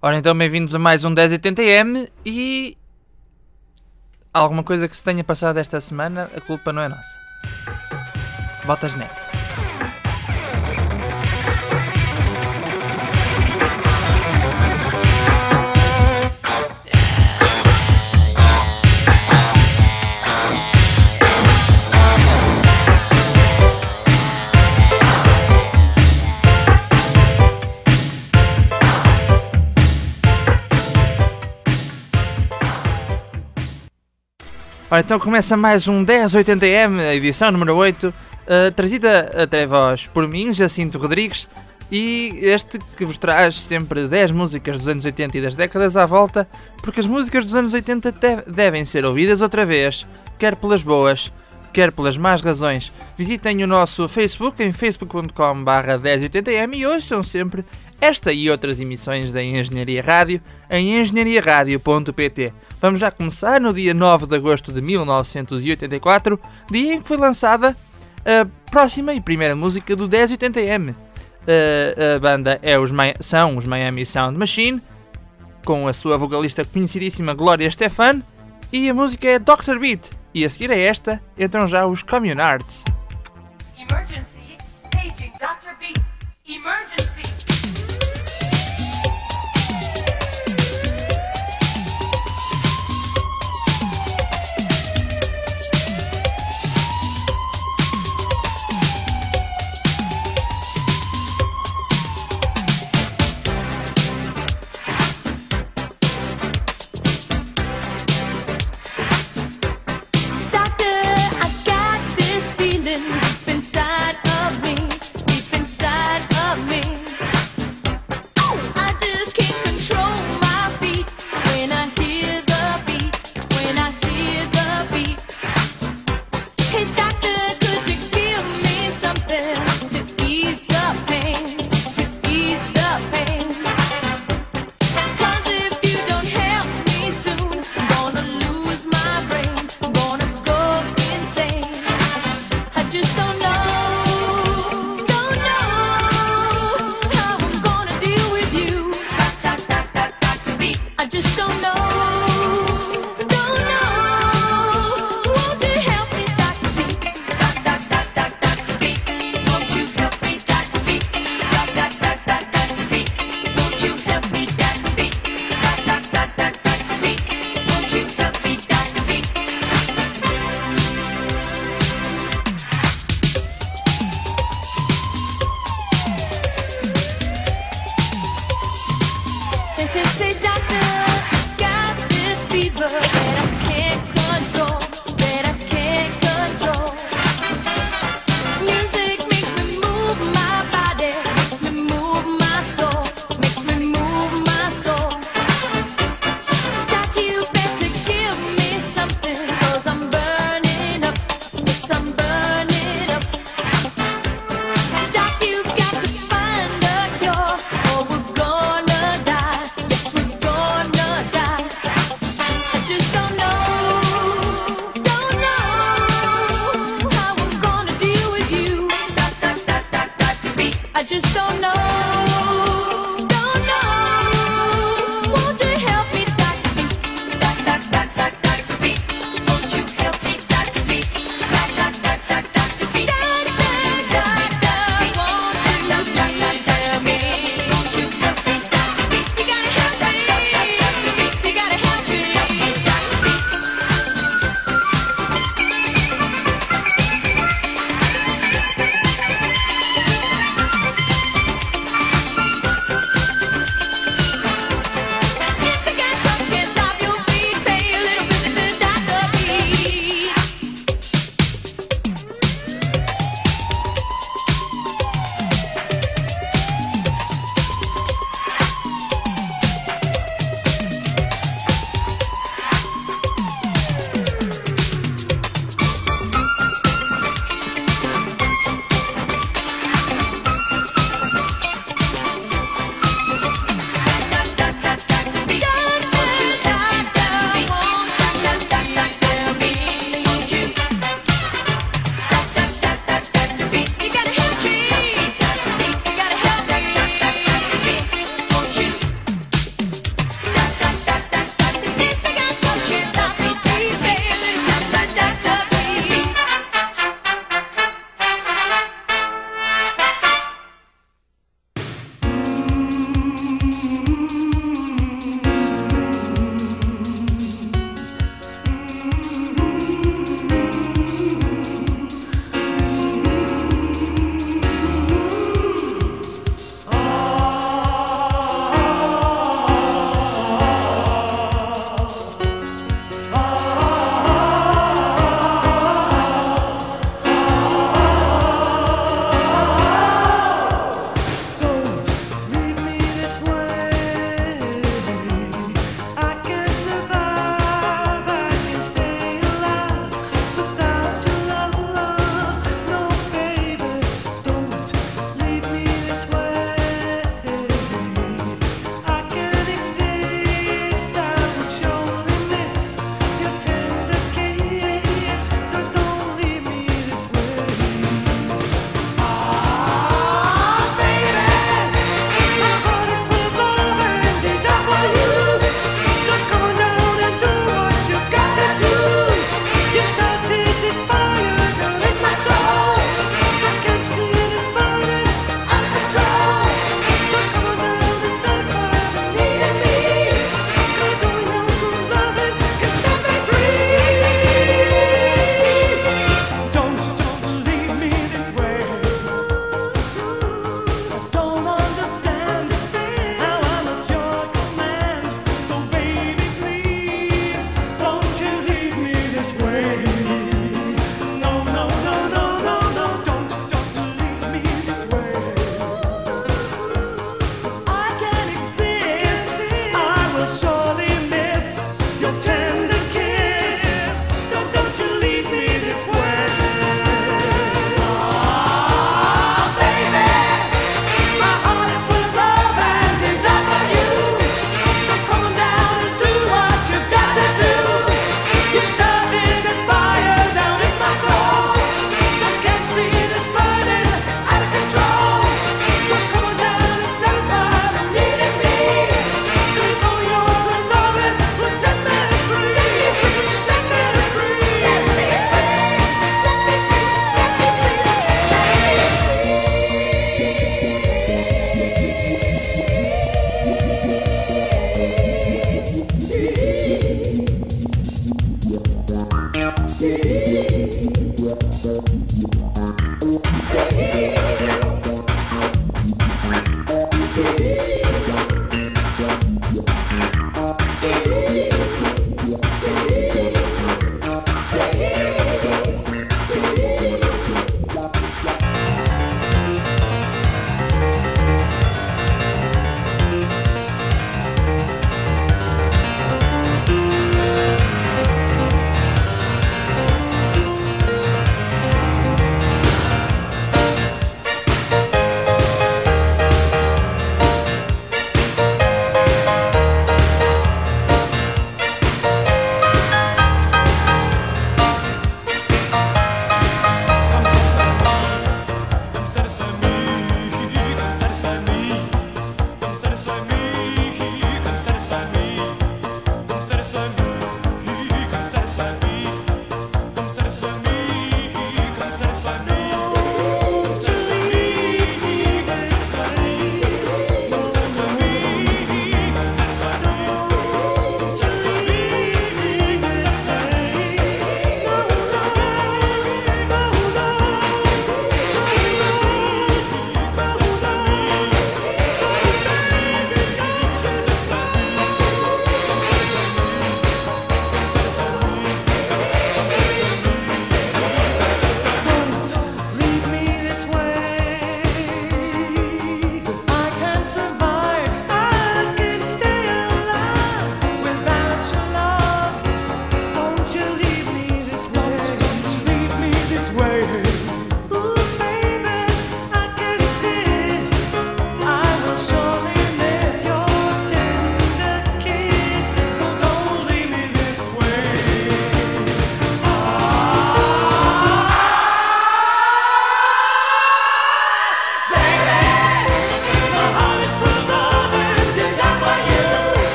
Ora então, bem-vindos a mais um 1080M e. Alguma coisa que se tenha passado esta semana, a culpa não é nossa. Botas negra. Ora, então começa mais um 1080M, a edição número 8, uh, trazida até vós por mim, Jacinto Rodrigues, e este que vos traz sempre 10 músicas dos anos 80 e das décadas à volta, porque as músicas dos anos 80 te- devem ser ouvidas outra vez, quer pelas boas, quer pelas más razões. Visitem o nosso Facebook em facebook.com.br 1080M e ouçam sempre esta e outras emissões da Engenharia Rádio em engenhariaradio.pt. Vamos já começar no dia 9 de agosto de 1984, dia em que foi lançada a próxima e primeira música do 1080M. A, a banda é os, são os Miami Sound Machine, com a sua vocalista conhecidíssima Gloria Stefan, e a música é Dr. Beat. E a seguir a esta entram já os Communards. Emergency. Paging Dr. B. Emergency. since they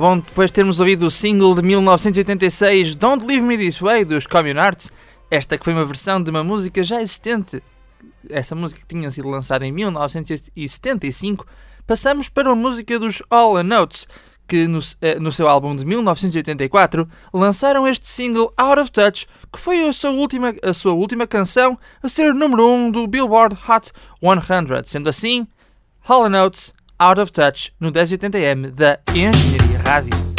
bom, depois de termos ouvido o single de 1986 Don't Leave Me This Way dos Common Arts, esta que foi uma versão de uma música já existente, essa música que tinha sido lançada em 1975, passamos para uma música dos All Notes, que no, eh, no seu álbum de 1984 lançaram este single Out of Touch, que foi a sua última, a sua última canção a ser número 1 um do Billboard Hot 100. Sendo assim, All Notes Out of Touch no 1080M da Engenharia Rádio.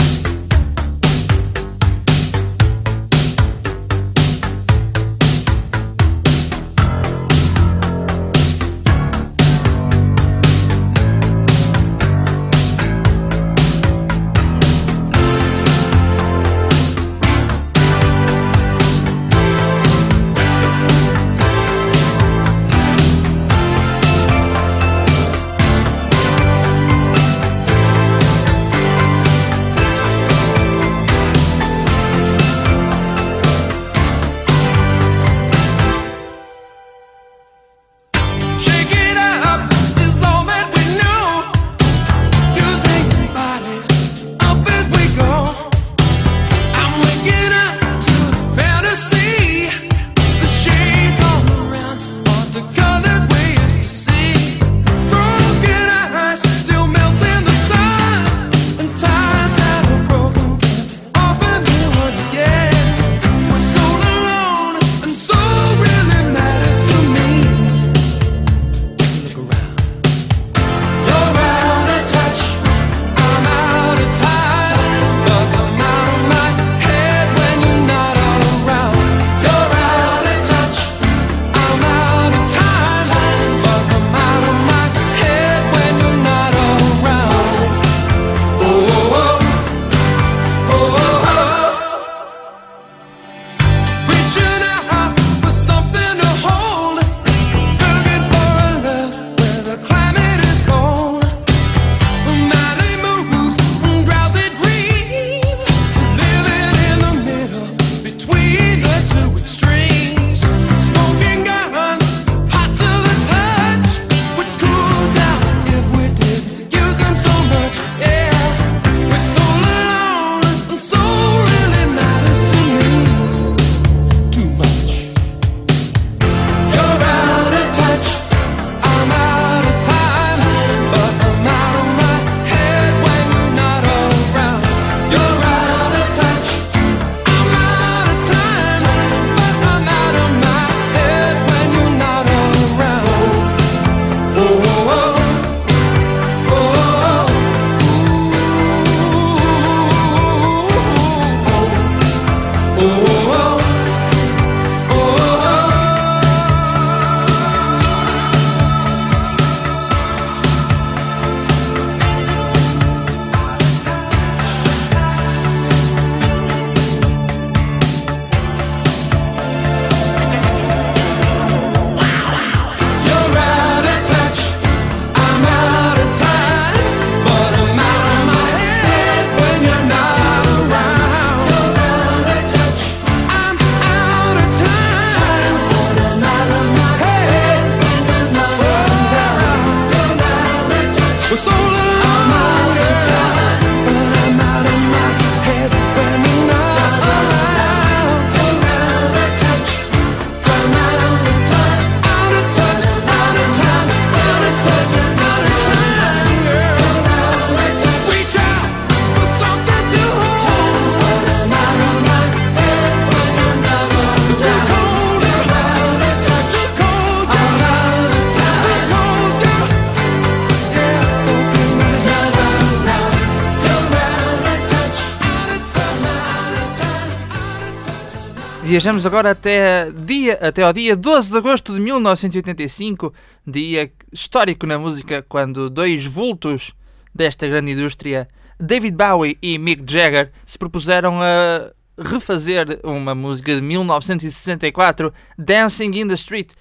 Viajamos agora até, dia, até ao dia 12 de agosto de 1985, dia histórico na música, quando dois vultos desta grande indústria, David Bowie e Mick Jagger, se propuseram a refazer uma música de 1964, Dancing in the Street.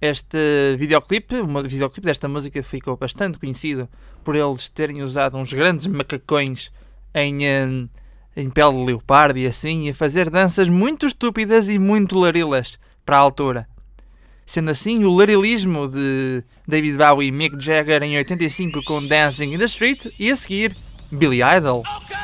Este videoclipe, o videoclipe desta música ficou bastante conhecido por eles terem usado uns grandes macacões em, eh, em pele de leopardo e assim, e a fazer danças muito estúpidas e muito larilas para a altura. Sendo assim, o larilismo de David Bowie e Mick Jagger em 85 com Dancing in the Street e a seguir Billy Idol? Okay,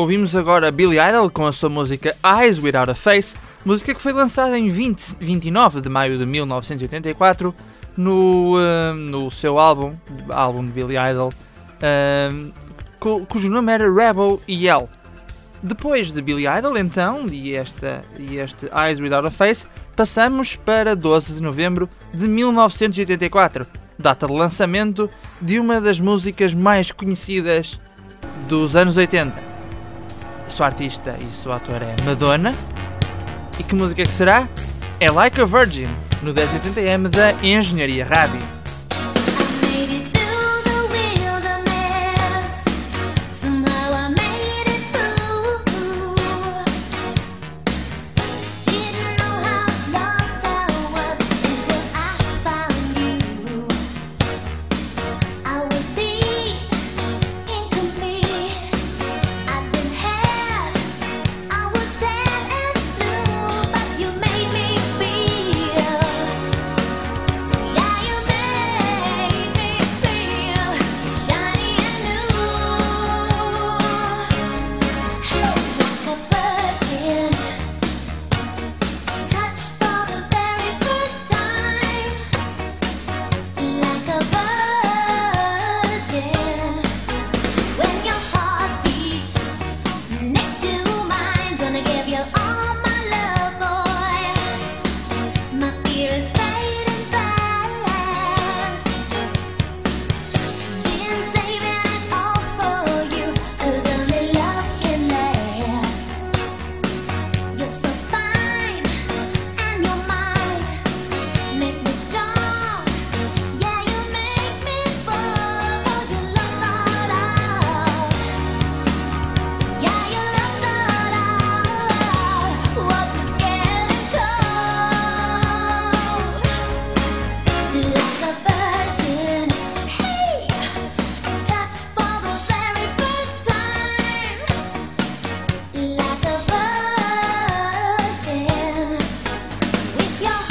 Ouvimos agora Billy Idol com a sua música Eyes Without a Face, música que foi lançada em 20 29 de maio de 1984 no, ah, no seu álbum, álbum de Billy Idol, ah, cu- cujo nome era Rebel Yell. Depois de Billy Idol, então, e, esta, e este Eyes Without a Face, passamos para 12 de novembro de 1984, data de lançamento de uma das músicas mais conhecidas dos anos 80. Sua artista e sua autora é Madonna. E que música que será? É Like a Virgin, no 1080M da Engenharia Rádio. Yeah.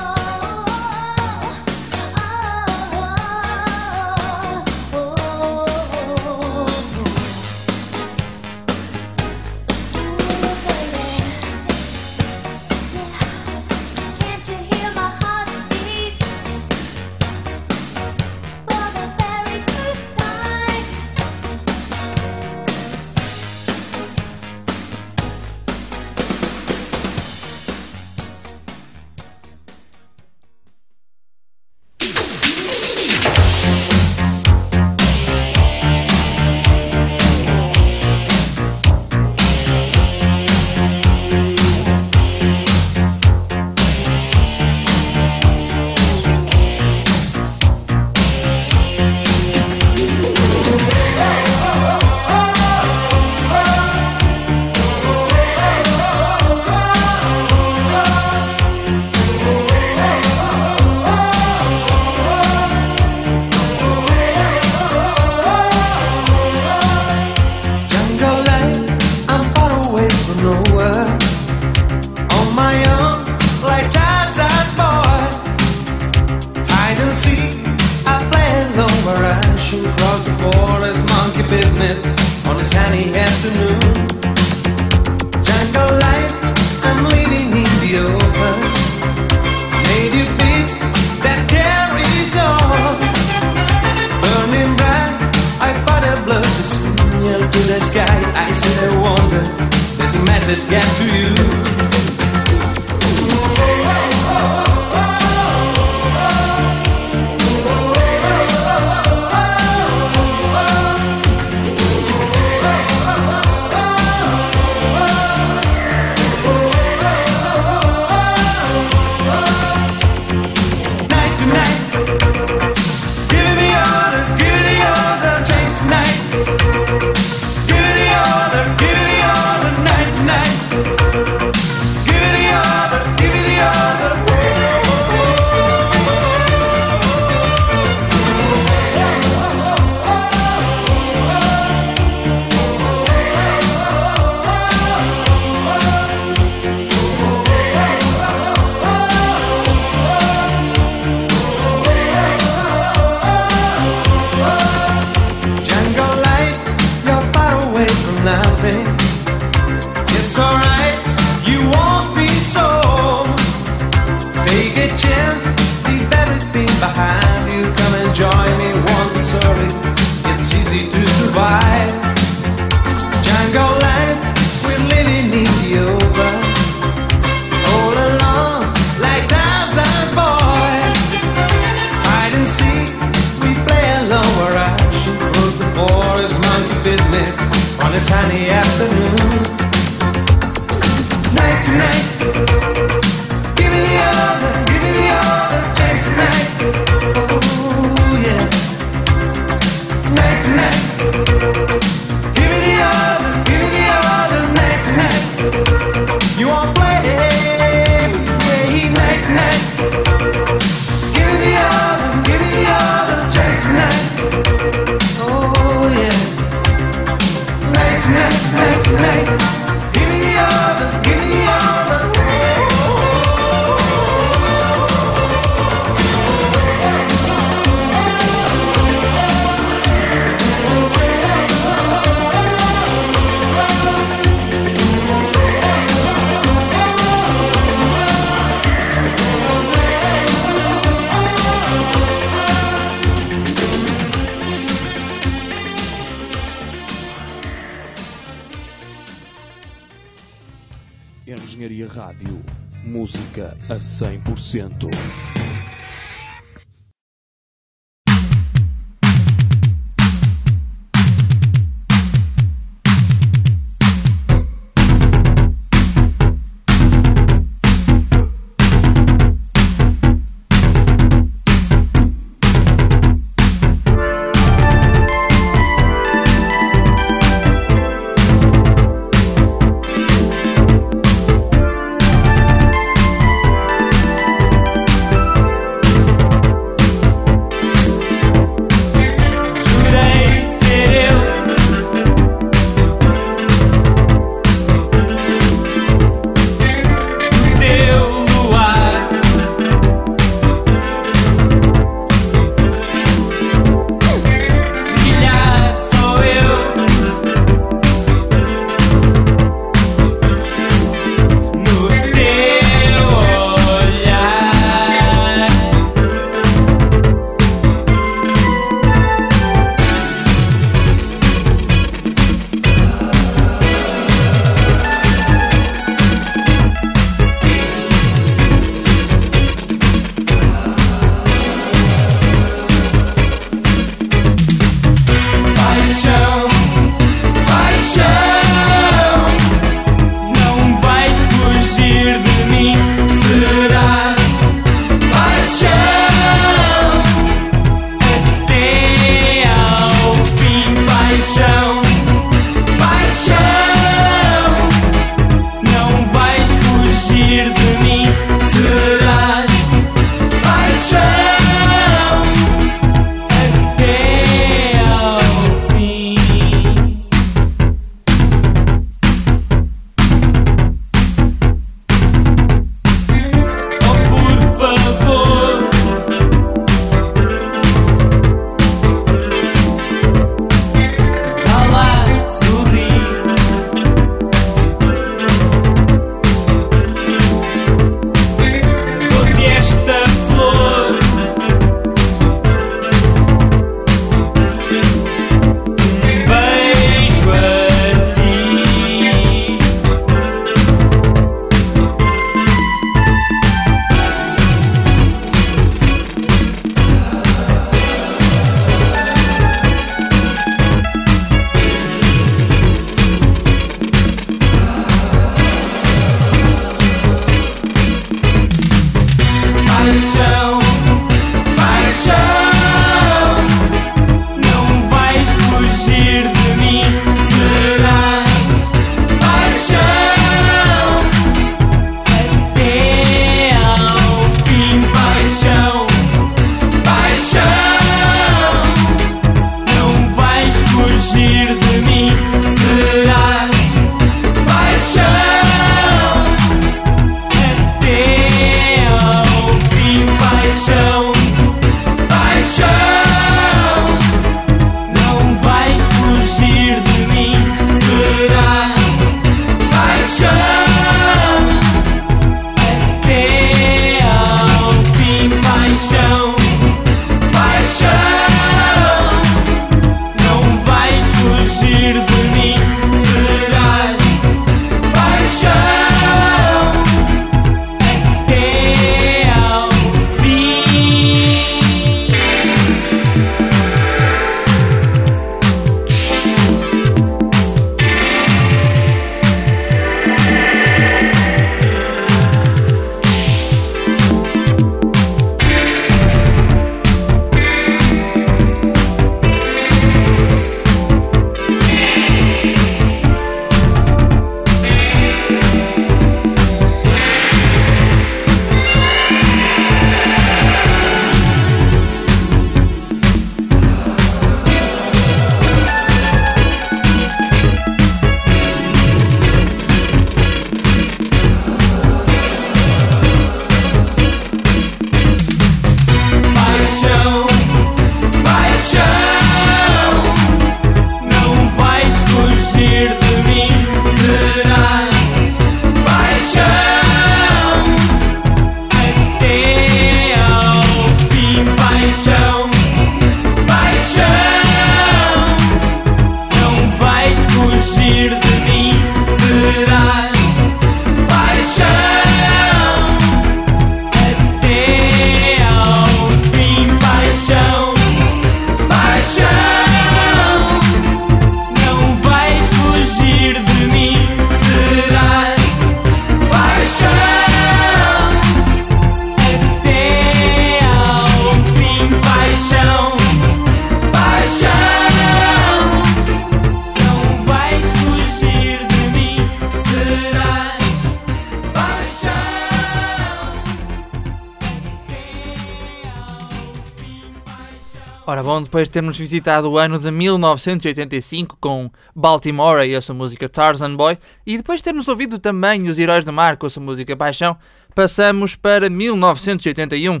Bom, depois de termos visitado o ano de 1985 com Baltimore e a sua música Tarzan Boy, e depois de termos ouvido também Os Heróis do Mar com a sua música Paixão, passamos para 1981,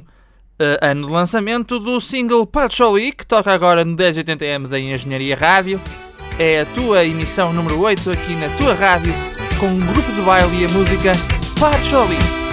eh, ano de lançamento do single Patchouli, que toca agora no 1080M da Engenharia Rádio. É a tua emissão número 8 aqui na tua rádio, com um grupo de baile e a música Patchouli.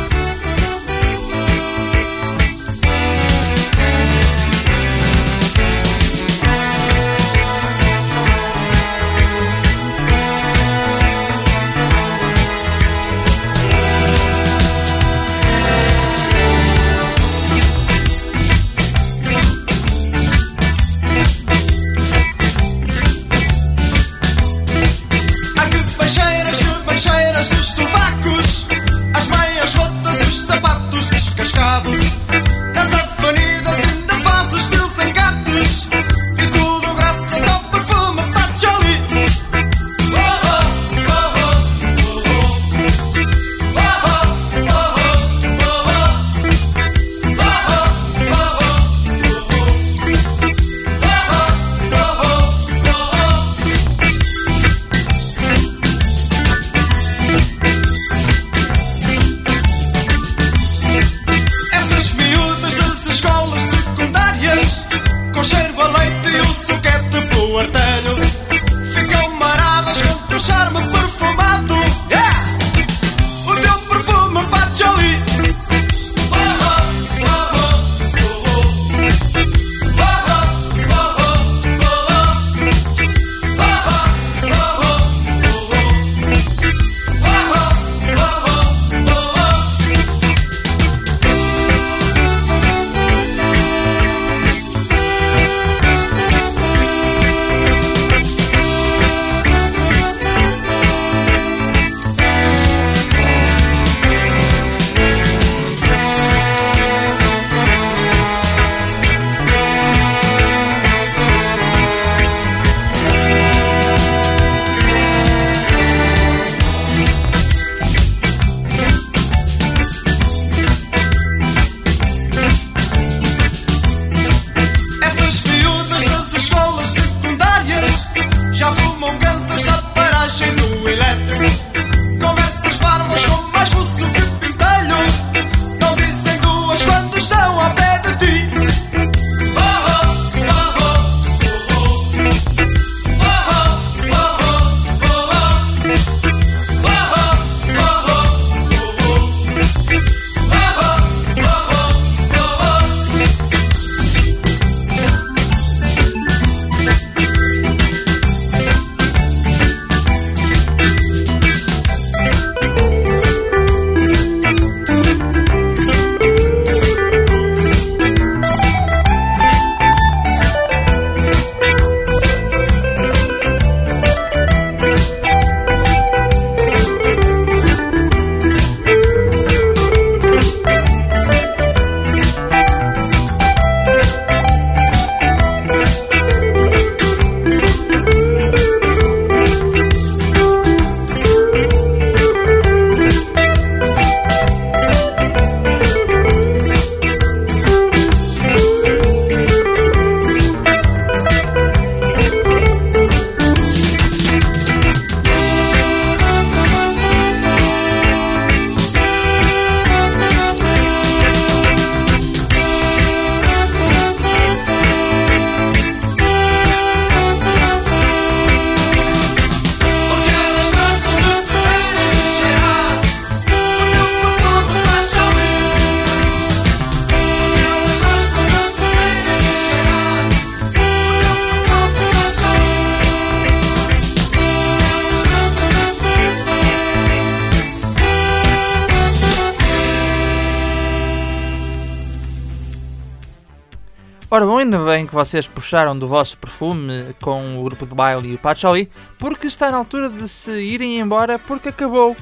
Que vocês puxaram do vosso perfume com o grupo de baile e o Patchouli, porque está na altura de se irem embora porque acabou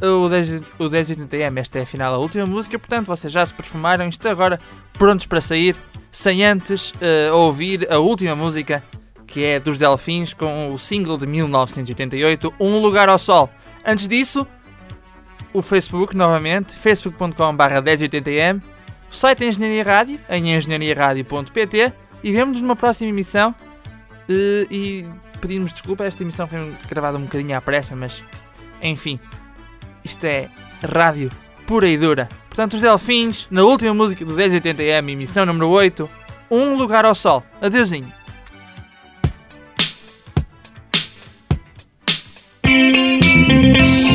o 10, o 1080M. Esta é afinal a última música, portanto vocês já se perfumaram e estão agora prontos para sair, sem antes eh, ouvir a última música, que é dos Delfins, com o single de 1988, Um Lugar ao Sol. Antes disso, o Facebook novamente, facebook.com.br 1080m, o site da Engenharia Rádio, em engenhariaradio.pt e vemos-nos numa próxima emissão. E, e pedimos desculpa, esta emissão foi gravada um bocadinho à pressa, mas enfim, isto é rádio pura e dura. Portanto, os Delfins, na última música do 1080M, emissão número 8, Um Lugar ao Sol. Adeusinho. thank